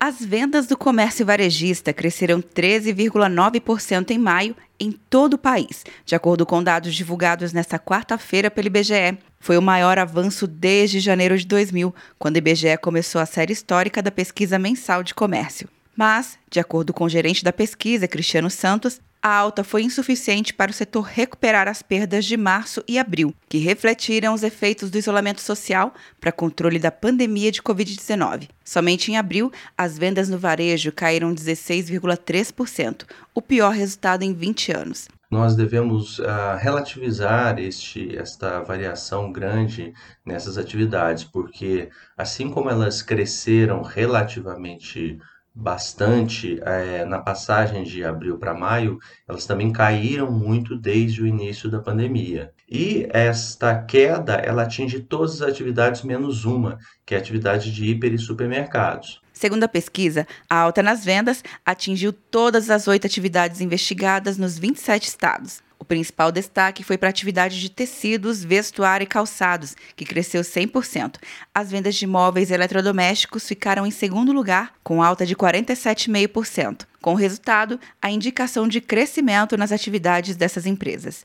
As vendas do comércio varejista cresceram 13,9% em maio em todo o país, de acordo com dados divulgados nesta quarta-feira pelo IBGE. Foi o maior avanço desde janeiro de 2000, quando o IBGE começou a série histórica da pesquisa mensal de comércio. Mas, de acordo com o gerente da pesquisa, Cristiano Santos, a alta foi insuficiente para o setor recuperar as perdas de março e abril, que refletiram os efeitos do isolamento social para controle da pandemia de Covid-19. Somente em abril, as vendas no varejo caíram 16,3%, o pior resultado em 20 anos. Nós devemos uh, relativizar este, esta variação grande nessas atividades, porque assim como elas cresceram relativamente bastante é, na passagem de abril para maio, elas também caíram muito desde o início da pandemia. E esta queda ela atinge todas as atividades menos uma, que é a atividade de hiper e supermercados. Segundo a pesquisa, a alta nas vendas atingiu todas as oito atividades investigadas nos 27 estados. O principal destaque foi para a atividade de tecidos, vestuário e calçados, que cresceu 100%. As vendas de móveis e eletrodomésticos ficaram em segundo lugar, com alta de 47,5%. Com o resultado, a indicação de crescimento nas atividades dessas empresas.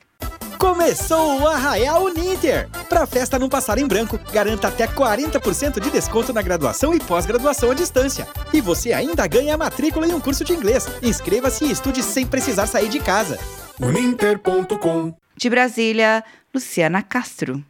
Começou o Arraial Uninter! Para a festa não passar em branco, garanta até 40% de desconto na graduação e pós-graduação à distância. E você ainda ganha a matrícula em um curso de inglês. Inscreva-se e estude sem precisar sair de casa uninter.com. De Brasília, Luciana Castro.